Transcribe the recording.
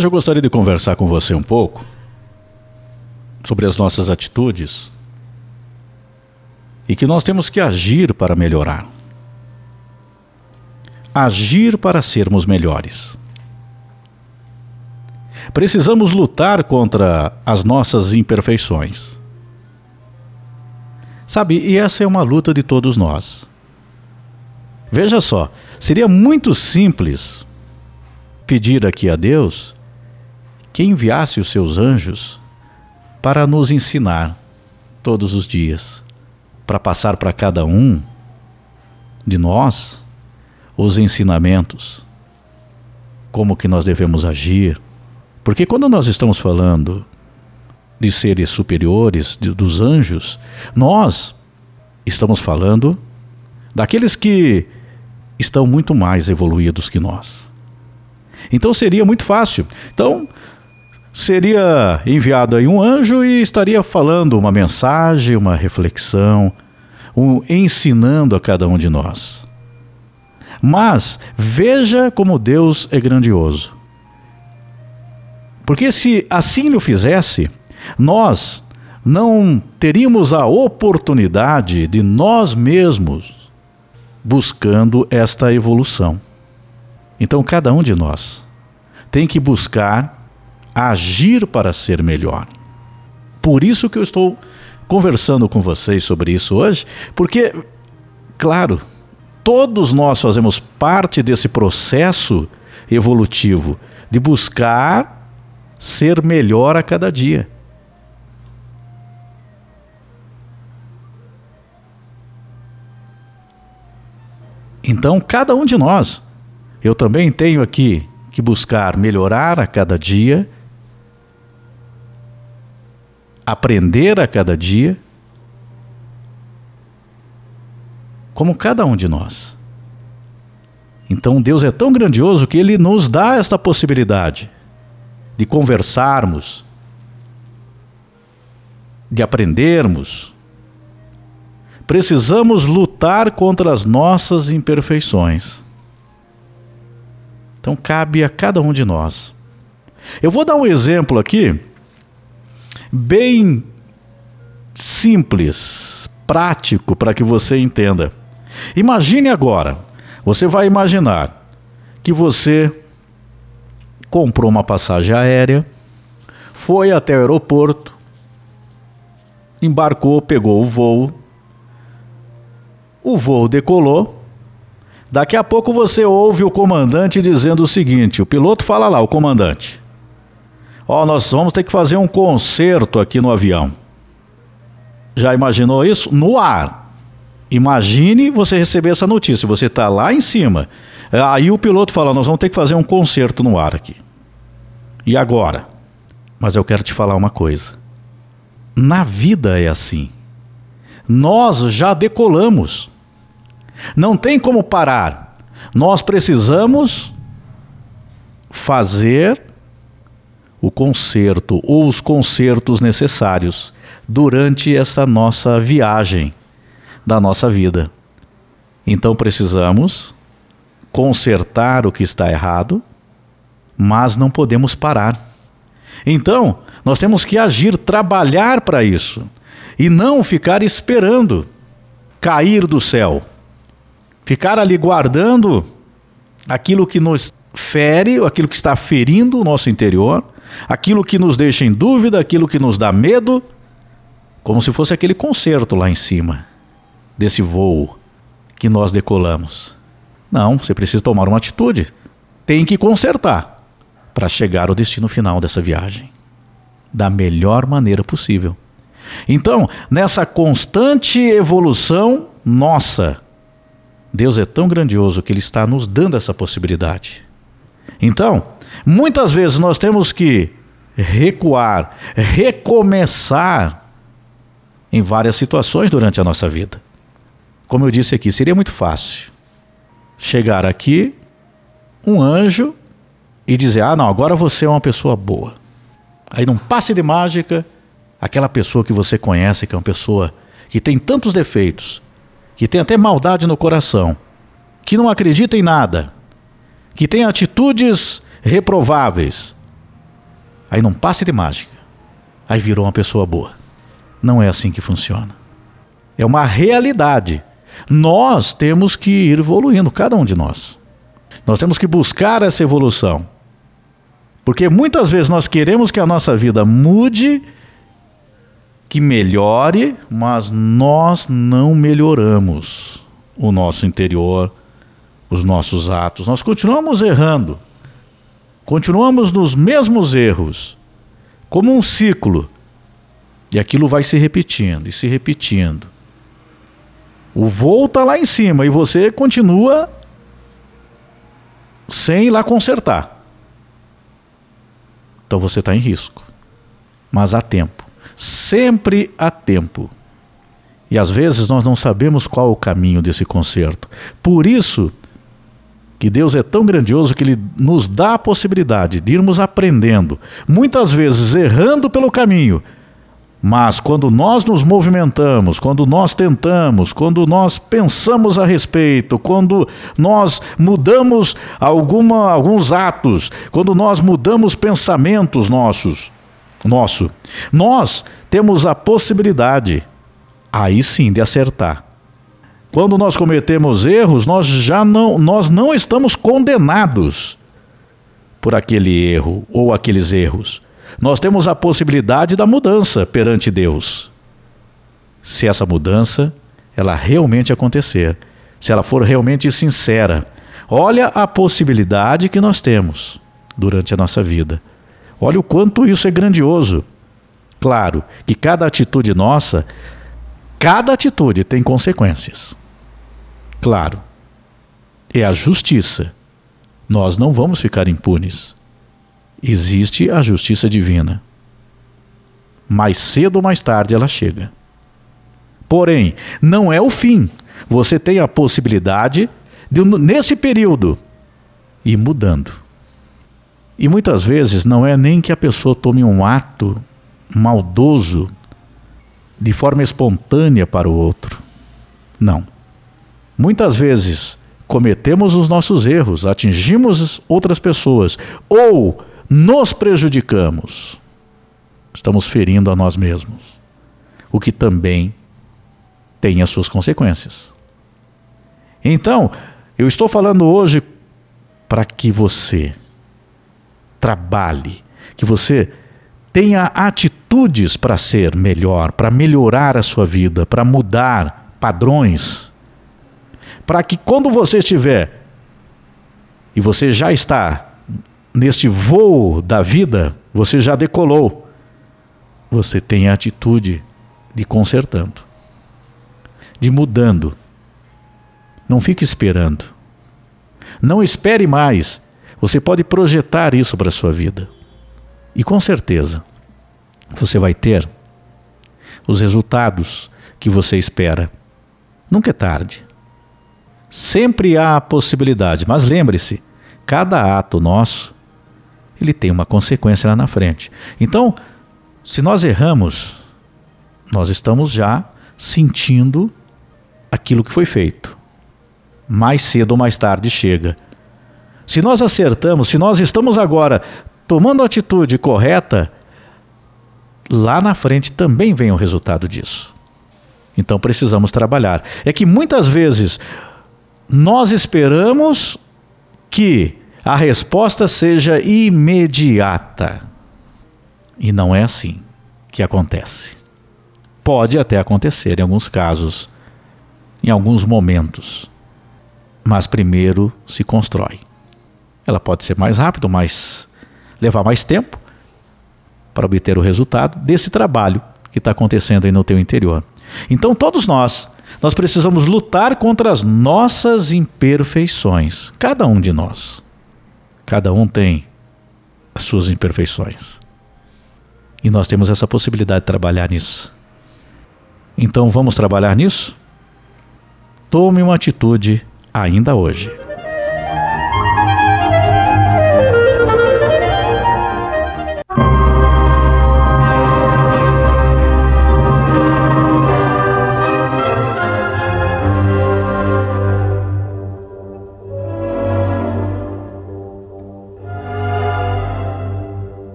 Hoje eu gostaria de conversar com você um pouco sobre as nossas atitudes e que nós temos que agir para melhorar. Agir para sermos melhores. Precisamos lutar contra as nossas imperfeições. Sabe, e essa é uma luta de todos nós. Veja só, seria muito simples pedir aqui a Deus que enviasse os seus anjos para nos ensinar todos os dias, para passar para cada um de nós os ensinamentos, como que nós devemos agir. Porque quando nós estamos falando de seres superiores, de, dos anjos, nós estamos falando daqueles que estão muito mais evoluídos que nós. Então seria muito fácil. Então, seria enviado aí um anjo e estaria falando uma mensagem, uma reflexão, um, ensinando a cada um de nós. Mas veja como Deus é grandioso. Porque se assim o fizesse, nós não teríamos a oportunidade de nós mesmos buscando esta evolução. Então, cada um de nós tem que buscar agir para ser melhor. Por isso que eu estou conversando com vocês sobre isso hoje, porque, claro, todos nós fazemos parte desse processo evolutivo de buscar ser melhor a cada dia. Então, cada um de nós, eu também tenho aqui que buscar melhorar a cada dia aprender a cada dia, como cada um de nós. Então Deus é tão grandioso que Ele nos dá esta possibilidade de conversarmos, de aprendermos. Precisamos lutar contra as nossas imperfeições. Então cabe a cada um de nós. Eu vou dar um exemplo aqui bem simples, prático para que você entenda. Imagine agora, você vai imaginar que você comprou uma passagem aérea, foi até o aeroporto, embarcou, pegou o voo, o voo decolou. Daqui a pouco você ouve o comandante dizendo o seguinte: o piloto fala lá, o comandante. Ó, oh, nós vamos ter que fazer um concerto aqui no avião. Já imaginou isso? No ar. Imagine você receber essa notícia. Você está lá em cima. Aí o piloto fala: Nós vamos ter que fazer um concerto no ar aqui. E agora? Mas eu quero te falar uma coisa. Na vida é assim. Nós já decolamos. Não tem como parar. Nós precisamos fazer o conserto ou os consertos necessários durante essa nossa viagem da nossa vida. Então precisamos consertar o que está errado, mas não podemos parar. Então, nós temos que agir, trabalhar para isso e não ficar esperando cair do céu. Ficar ali guardando aquilo que nos fere, aquilo que está ferindo o nosso interior, aquilo que nos deixa em dúvida, aquilo que nos dá medo, como se fosse aquele concerto lá em cima desse voo que nós decolamos. Não, você precisa tomar uma atitude. Tem que consertar para chegar ao destino final dessa viagem da melhor maneira possível. Então, nessa constante evolução nossa, Deus é tão grandioso que Ele está nos dando essa possibilidade. Então, muitas vezes nós temos que recuar, recomeçar em várias situações durante a nossa vida. Como eu disse aqui, seria muito fácil chegar aqui, um anjo, e dizer: Ah, não, agora você é uma pessoa boa. Aí, num passe de mágica, aquela pessoa que você conhece, que é uma pessoa que tem tantos defeitos, que tem até maldade no coração, que não acredita em nada, que tem atitudes reprováveis, Aí não passe de mágica. Aí virou uma pessoa boa. Não é assim que funciona. É uma realidade. Nós temos que ir evoluindo, cada um de nós. Nós temos que buscar essa evolução. Porque muitas vezes nós queremos que a nossa vida mude, que melhore, mas nós não melhoramos o nosso interior, os nossos atos. Nós continuamos errando. Continuamos nos mesmos erros, como um ciclo. E aquilo vai se repetindo e se repetindo. O voo está lá em cima e você continua sem ir lá consertar. Então você está em risco. Mas há tempo. Sempre há tempo. E às vezes nós não sabemos qual o caminho desse conserto. Por isso que Deus é tão grandioso que Ele nos dá a possibilidade de irmos aprendendo, muitas vezes errando pelo caminho, mas quando nós nos movimentamos, quando nós tentamos, quando nós pensamos a respeito, quando nós mudamos alguma, alguns atos, quando nós mudamos pensamentos nossos, nosso, nós temos a possibilidade, aí sim, de acertar. Quando nós cometemos erros, nós já não, nós não estamos condenados por aquele erro ou aqueles erros nós temos a possibilidade da mudança perante Deus. Se essa mudança ela realmente acontecer, se ela for realmente sincera, olha a possibilidade que nós temos durante a nossa vida. Olha o quanto isso é grandioso. Claro que cada atitude nossa, cada atitude tem consequências. Claro, é a justiça. Nós não vamos ficar impunes existe a justiça divina. Mais cedo ou mais tarde ela chega. Porém, não é o fim. Você tem a possibilidade de, nesse período, ir mudando. E muitas vezes não é nem que a pessoa tome um ato maldoso de forma espontânea para o outro. Não. Muitas vezes cometemos os nossos erros, atingimos outras pessoas ou nos prejudicamos, estamos ferindo a nós mesmos, o que também tem as suas consequências. Então, eu estou falando hoje para que você trabalhe, que você tenha atitudes para ser melhor, para melhorar a sua vida, para mudar padrões, para que quando você estiver e você já está neste voo da vida, você já decolou. Você tem a atitude de consertando, de mudando. Não fique esperando. Não espere mais. Você pode projetar isso para a sua vida. E com certeza, você vai ter os resultados que você espera. Nunca é tarde. Sempre há a possibilidade, mas lembre-se: cada ato nosso ele tem uma consequência lá na frente. Então, se nós erramos, nós estamos já sentindo aquilo que foi feito. Mais cedo ou mais tarde chega. Se nós acertamos, se nós estamos agora tomando a atitude correta, lá na frente também vem o resultado disso. Então precisamos trabalhar. É que muitas vezes nós esperamos que a resposta seja imediata. E não é assim que acontece. Pode até acontecer em alguns casos, em alguns momentos, mas primeiro se constrói. Ela pode ser mais rápida, mas levar mais tempo para obter o resultado desse trabalho que está acontecendo aí no teu interior. Então todos nós, nós precisamos lutar contra as nossas imperfeições, cada um de nós. Cada um tem as suas imperfeições. E nós temos essa possibilidade de trabalhar nisso. Então vamos trabalhar nisso? Tome uma atitude ainda hoje.